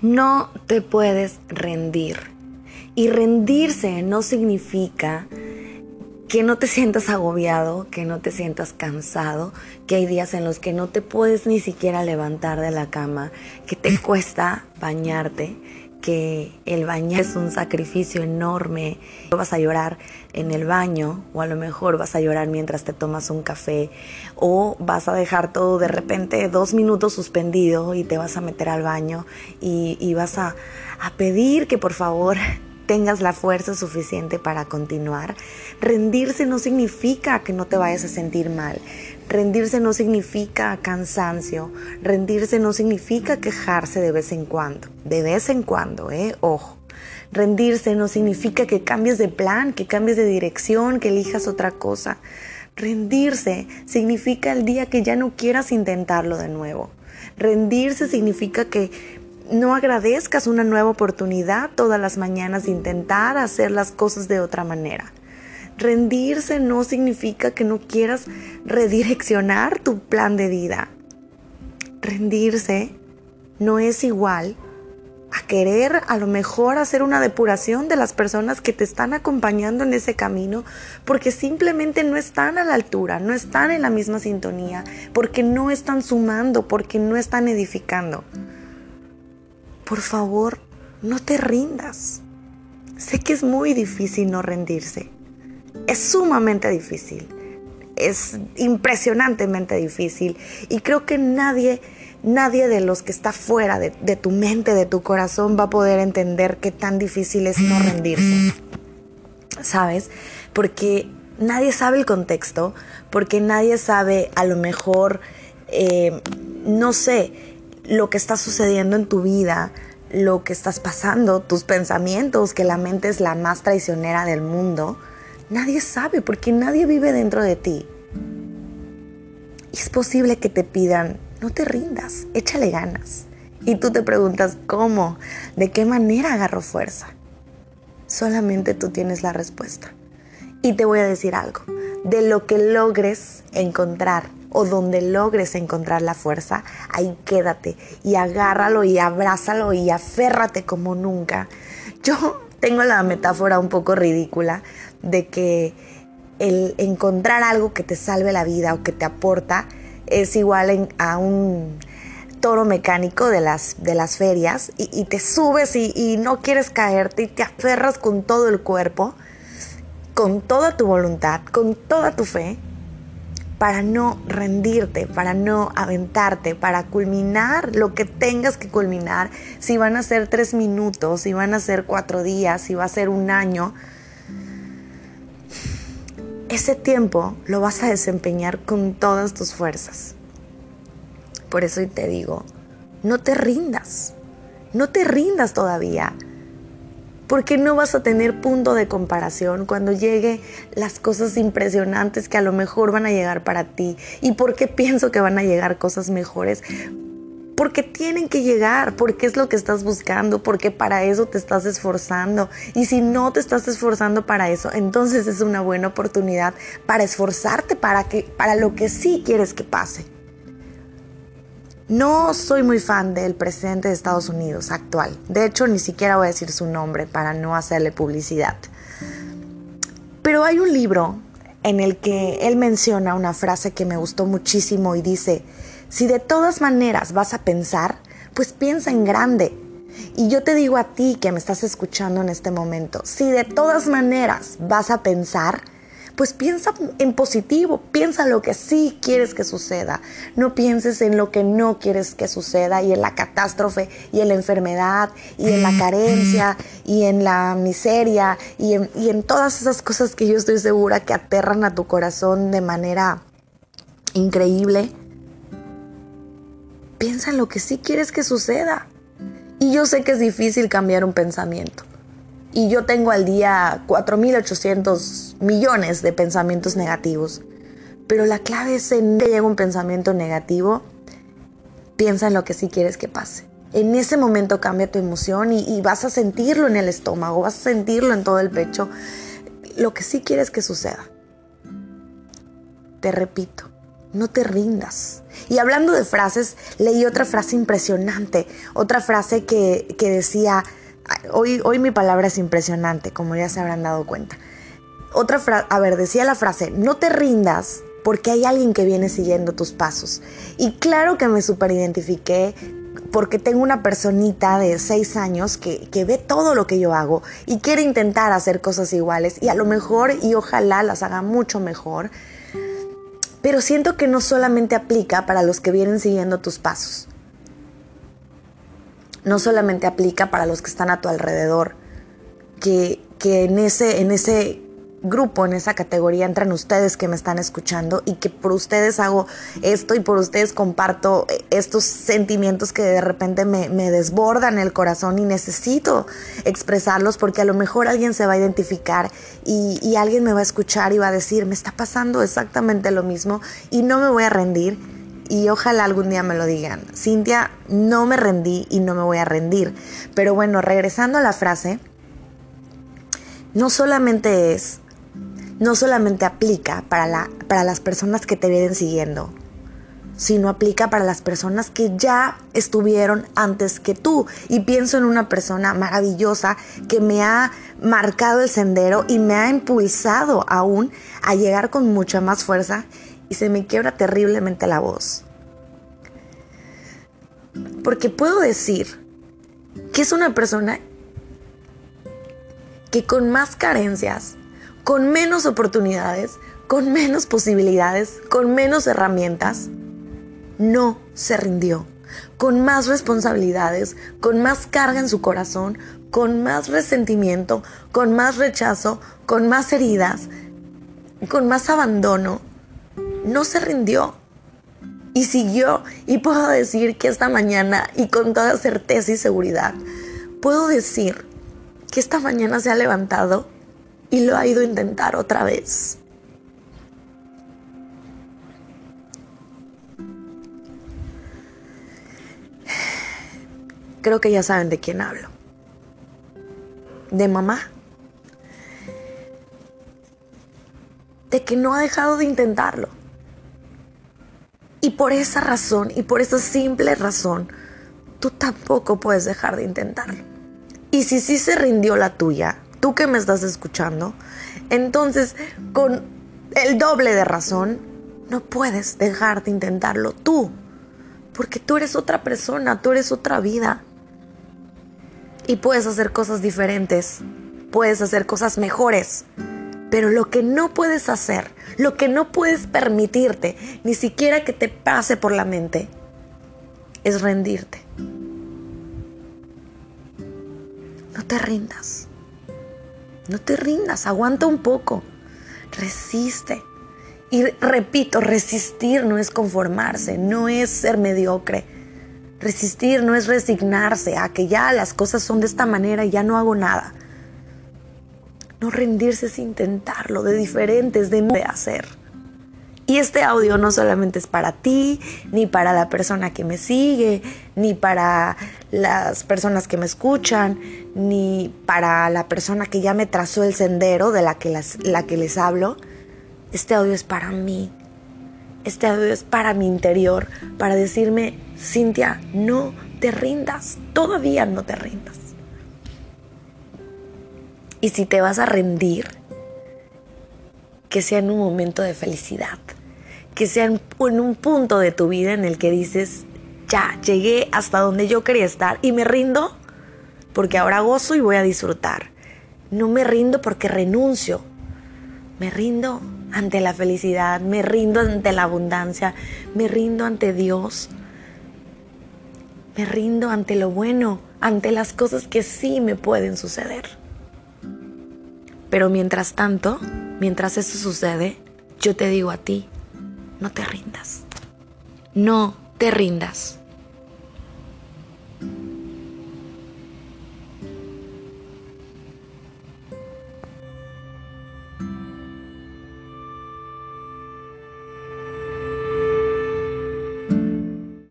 No te puedes rendir. Y rendirse no significa que no te sientas agobiado, que no te sientas cansado, que hay días en los que no te puedes ni siquiera levantar de la cama, que te cuesta bañarte, que el baño es un sacrificio enorme. Vas a llorar en el baño o a lo mejor vas a llorar mientras te tomas un café o vas a dejar todo de repente dos minutos suspendido y te vas a meter al baño y, vas a, a pedir que por favor tengas la fuerza suficiente para continuar. Rendirse no significa que no te vayas a sentir mal. Rendirse no significa cansancio, rendirse no significa quejarse de vez en cuando, de vez en cuando, ¿eh? Ojo. Rendirse no significa que cambies de plan, que cambies de dirección, que elijas otra cosa. Rendirse significa el día que ya no quieras intentarlo de nuevo. Rendirse significa que no agradezcas una nueva oportunidad todas las mañanas de intentar hacer las cosas de otra manera. Rendirse no significa que no quieras redireccionar tu plan de vida. Rendirse no es igual a querer a lo mejor hacer una depuración de las personas que te están acompañando en ese camino porque simplemente no están a la altura, no están en la misma sintonía, porque no están sumando, porque no están edificando. Por favor, no te rindas. Sé que es muy difícil no rendirse es sumamente difícil, es impresionantemente difícil y creo que nadie, nadie de los que está fuera de, de tu mente, de tu corazón va a poder entender qué tan difícil es no rendirse, ¿sabes? Porque nadie sabe el contexto, porque nadie sabe a lo mejor, eh, no sé, lo que está sucediendo en tu vida, lo que estás pasando, tus pensamientos, que la mente es la más traicionera del mundo. Nadie sabe porque nadie vive dentro de ti. Y es posible que te pidan, no te rindas, échale ganas. Y tú te preguntas, ¿cómo? ¿De qué manera agarro fuerza? Solamente tú tienes la respuesta. Y te voy a decir algo, de lo que logres encontrar o donde logres encontrar la fuerza, ahí quédate y agárralo y abrázalo y aférrate como nunca. Yo tengo la metáfora un poco ridícula de que el encontrar algo que te salve la vida o que te aporta es igual a un toro mecánico de las, de las ferias y, te subes y, y, no quieres caerte y te aferras con todo el cuerpo, con toda tu voluntad, con toda tu fe para no rendirte, para no aventarte, para culminar lo que tengas que culminar. Si van a ser tres minutos, si van a ser cuatro días, si va a ser un año, ese tiempo lo vas a desempeñar con todas tus fuerzas. Por eso te digo, no te rindas, no te rindas todavía porque no vas a tener punto de comparación cuando llegue las cosas impresionantes que a lo mejor van a llegar para ti. ¿Y por qué pienso que van a llegar cosas mejores? Porque tienen que llegar, porque es lo que estás buscando, porque para eso te estás esforzando. Y si no te estás esforzando para eso, entonces es una buena oportunidad para esforzarte para, que, para lo que sí quieres que pase. No soy muy fan del presidente de Estados Unidos actual. De hecho, ni siquiera voy a decir su nombre para no hacerle publicidad. Pero hay un libro en el que él menciona una frase que me gustó muchísimo y dice, si de todas maneras vas a pensar, pues piensa en grande. Y yo te digo a ti que me estás escuchando en este momento, si de todas maneras vas a pensar, pues piensa en positivo, piensa lo que sí quieres que suceda. No pienses en lo que no quieres que suceda y en la catástrofe y en la enfermedad y en la carencia y en la miseria y en, y en todas esas cosas que yo estoy segura que aterran a tu corazón de manera increíble. Piensa en lo que sí quieres que suceda. Y yo sé que es difícil cambiar un pensamiento y yo tengo al día 4.800 millones de pensamientos negativos. Pero la clave es en que llega un pensamiento negativo, piensa en lo que sí quieres que pase. En ese momento cambia tu emoción y, y vas a sentirlo en el estómago, vas a sentirlo en todo el pecho, lo que sí quieres que suceda. Te repito, no te rindas. Y hablando de frases, leí otra frase impresionante, otra frase que, decía, hoy, hoy mi palabra es impresionante, como ya se habrán dado cuenta. Otra frase, a ver, decía la frase, no te rindas porque hay alguien que viene siguiendo tus pasos. Y claro que me superidentifiqué porque tengo una personita de seis años que, que, ve todo lo que yo hago y quiere intentar hacer cosas iguales y a lo mejor y ojalá las haga mucho mejor pero siento que no solamente aplica para los que vienen siguiendo tus pasos. No solamente aplica para los que están a tu alrededor, que, que en, ese, en ese grupo, en esa categoría entran ustedes que me están escuchando y que por ustedes hago esto y por ustedes comparto estos sentimientos que de repente me, desbordan el corazón y necesito expresarlos porque a lo mejor alguien se va a identificar y, y alguien me va a escuchar y va a decir, me está pasando exactamente lo mismo y no me voy a rendir y ojalá algún día me lo digan. Cintia, no me rendí y no me voy a rendir. Pero bueno, regresando a la frase, no solamente es no solamente aplica para, la, para las personas que te vienen siguiendo, sino aplica para las personas que ya estuvieron antes que tú. Y pienso en una persona maravillosa que me ha marcado el sendero y me ha impulsado aún a llegar con mucha más fuerza y se me quiebra terriblemente la voz. Porque puedo decir que es una persona que con más carencias, con menos oportunidades, con menos posibilidades, con menos herramientas, no se rindió. Con más responsabilidades, con más carga en su corazón, con más resentimiento, con más rechazo, con más heridas, con más abandono, no se rindió. Y siguió, y puedo decir que esta mañana, y con toda certeza y seguridad, puedo decir que esta mañana se ha levantado y lo ha ido a intentar otra vez. Creo que ya saben de quién hablo. De mamá. De que no ha dejado de intentarlo. Y por esa razón, y por esa simple razón, tú tampoco puedes dejar de intentarlo. Y si sí se rindió la tuya, tú que me estás escuchando, entonces con el doble de razón, no puedes dejar de intentarlo tú, porque tú eres otra persona, tú eres otra vida. Y puedes hacer cosas diferentes, puedes hacer cosas mejores, pero lo que no puedes hacer, lo que no puedes permitirte, ni siquiera que te pase por la mente, es rendirte. No te rindas. No te rindas, aguanta un poco, resiste. Y repito, resistir no es conformarse, no es ser mediocre. Resistir no es resignarse a que ya las cosas son de esta manera y ya no hago nada. No rendirse es intentarlo de diferentes, de hacer. Y este audio no solamente es para ti, ni para la persona que me sigue, ni para las personas que me escuchan, ni para la persona que ya me trazó el sendero de la que, la que les hablo. Este audio es para mí. Este audio es para mi interior, para decirme, Cintia, no te rindas, todavía no te rindas. Y si te vas a rendir, que sea en un momento de felicidad que sea en, un punto de tu vida en el que dices, ya, llegué hasta donde yo quería estar y me rindo porque ahora gozo y voy a disfrutar. No me rindo porque renuncio. Me rindo ante la felicidad, me rindo ante la abundancia, me rindo ante Dios. Me rindo ante lo bueno, ante las cosas que sí me pueden suceder. Pero mientras tanto, mientras eso sucede, yo te digo a ti, no te rindas. No te rindas.